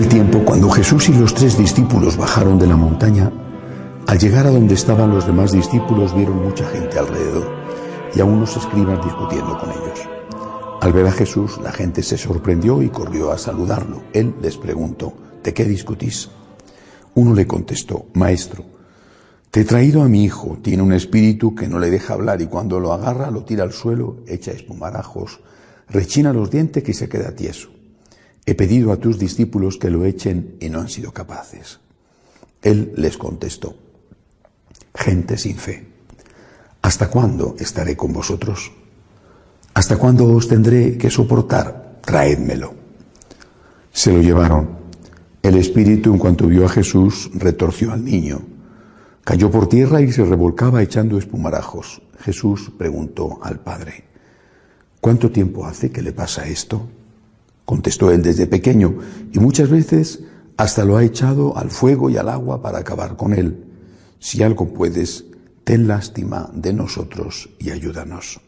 aquel tiempo, cuando Jesús y los tres discípulos bajaron de la montaña, al llegar a donde estaban los demás discípulos vieron mucha gente alrededor y a unos escribas discutiendo con ellos. Al ver a Jesús, la gente se sorprendió y corrió a saludarlo. Él les preguntó, ¿de qué discutís? Uno le contestó, Maestro, te he traído a mi hijo, tiene un espíritu que no le deja hablar y cuando lo agarra lo tira al suelo, echa espumarajos, rechina los dientes y se queda tieso. He pedido a tus discípulos que lo echen y no han sido capaces. Él les contestó, gente sin fe, ¿hasta cuándo estaré con vosotros? ¿Hasta cuándo os tendré que soportar? Traédmelo. Se lo llevaron. El espíritu, en cuanto vio a Jesús, retorció al niño. Cayó por tierra y se revolcaba echando espumarajos. Jesús preguntó al padre, ¿cuánto tiempo hace que le pasa esto? Contestó él desde pequeño y muchas veces hasta lo ha echado al fuego y al agua para acabar con él. Si algo puedes, ten lástima de nosotros y ayúdanos.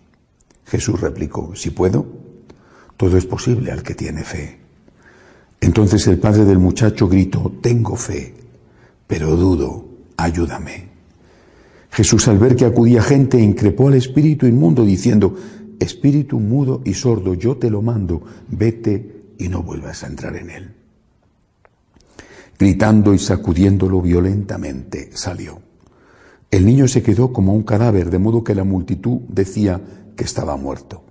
Jesús replicó, si puedo, todo es posible al que tiene fe. Entonces el padre del muchacho gritó, tengo fe, pero dudo, ayúdame. Jesús al ver que acudía gente increpó al espíritu inmundo diciendo, espíritu mudo y sordo, yo te lo mando, vete y no vuelvas a entrar en él. Gritando y sacudiéndolo violentamente, salió. El niño se quedó como un cadáver, de modo que la multitud decía, que estaba muerto.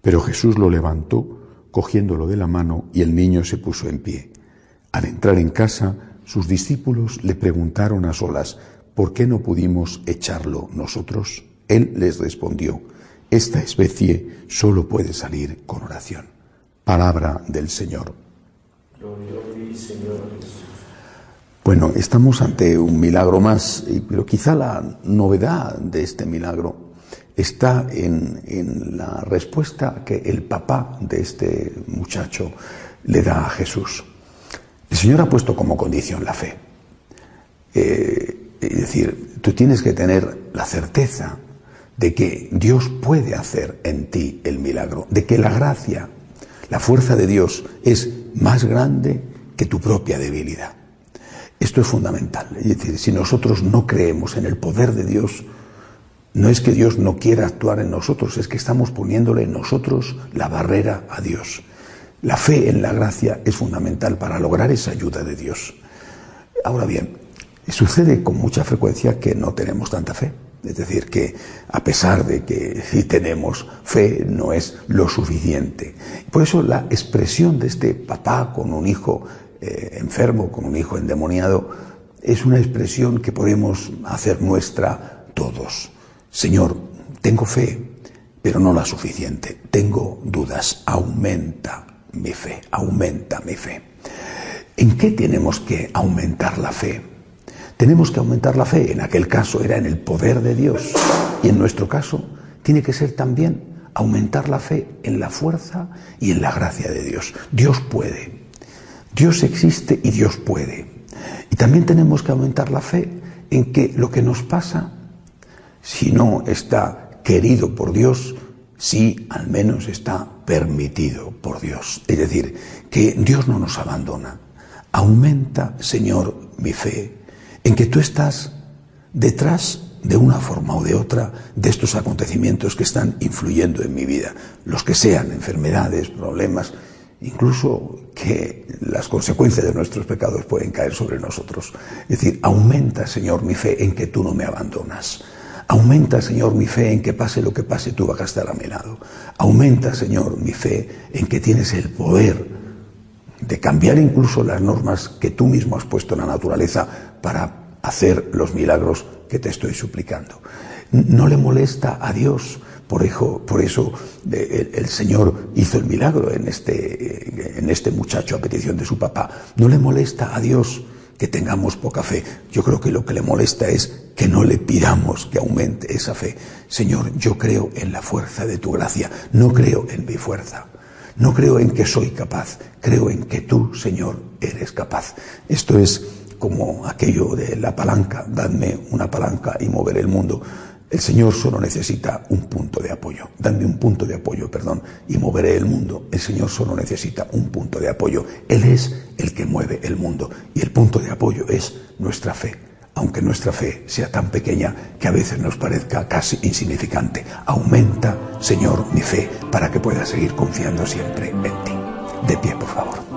Pero Jesús lo levantó, cogiéndolo de la mano, y el niño se puso en pie. Al entrar en casa, sus discípulos le preguntaron a solas, ¿por qué no pudimos echarlo nosotros? Él les respondió, esta especie solo puede salir con oración. Palabra del Señor. Bueno, estamos ante un milagro más, pero quizá la novedad de este milagro está en, la respuesta que el papá de este muchacho le da a Jesús. El Señor ha puesto como condición la fe. Eh, es decir, tú tienes que tener la certeza de que Dios puede hacer en ti el milagro, de que la gracia, la fuerza de Dios es más grande que tu propia debilidad. Esto es fundamental. Es decir, si nosotros no creemos en el poder de Dios, no es que Dios no quiera actuar en nosotros, es que estamos poniéndole en nosotros la barrera a Dios. La fe en la gracia es fundamental para lograr esa ayuda de Dios. Ahora bien, sucede con mucha frecuencia que no tenemos tanta fe. Es decir, que a pesar de que sí tenemos fe, no es lo suficiente. Por eso la expresión de este papá con un hijo eh, enfermo, con un hijo endemoniado, es una expresión que podemos hacer nuestra todos. Señor, tengo fe, pero no la suficiente. Tengo dudas. Aumenta mi fe, aumenta mi fe. ¿En qué tenemos que aumentar la fe? Tenemos que aumentar la fe. En aquel caso era en el poder de Dios. Y en nuestro caso tiene que ser también aumentar la fe en la fuerza y en la gracia de Dios. Dios puede. Dios existe y Dios puede. Y también tenemos que aumentar la fe en que lo que nos pasa si no está querido por Dios, sí al menos está permitido por Dios. Es decir, que Dios no nos abandona. Aumenta, Señor, mi fe en que tú estás detrás de una forma o de otra de estos acontecimientos que están influyendo en mi vida, los que sean enfermedades, problemas, incluso que las consecuencias de nuestros pecados pueden caer sobre nosotros. Es decir, aumenta, Señor, mi fe en que tú no me abandonas. Aumenta, Señor, mi fe en que pase lo que pase, tú vas a estar a mi lado. Aumenta, Señor, mi fe en que tienes el poder de cambiar incluso las normas que tú mismo has puesto en la naturaleza para hacer los milagros que te estoy suplicando. No le molesta a Dios, por eso, por eso eh, el, Señor hizo el milagro en este, en este muchacho a petición de su papá. No le molesta a Dios que tengamos poca fe. Yo creo que lo que le molesta es que no le pidamos que aumente esa fe. Señor, yo creo en la fuerza de tu gracia, no creo en mi fuerza. No creo en que soy capaz, creo en que tú, Señor, eres capaz. Esto es como aquello de la palanca, dadme una palanca y mover el mundo. El Señor solo necesita un punto de apoyo. Dame un punto de apoyo, perdón, y moveré el mundo. El Señor solo necesita un punto de apoyo. Él es el que mueve el mundo. Y el punto de apoyo es nuestra fe. Aunque nuestra fe sea tan pequeña que a veces nos parezca casi insignificante. Aumenta, Señor, mi fe para que pueda seguir confiando siempre en ti. De pie, por favor.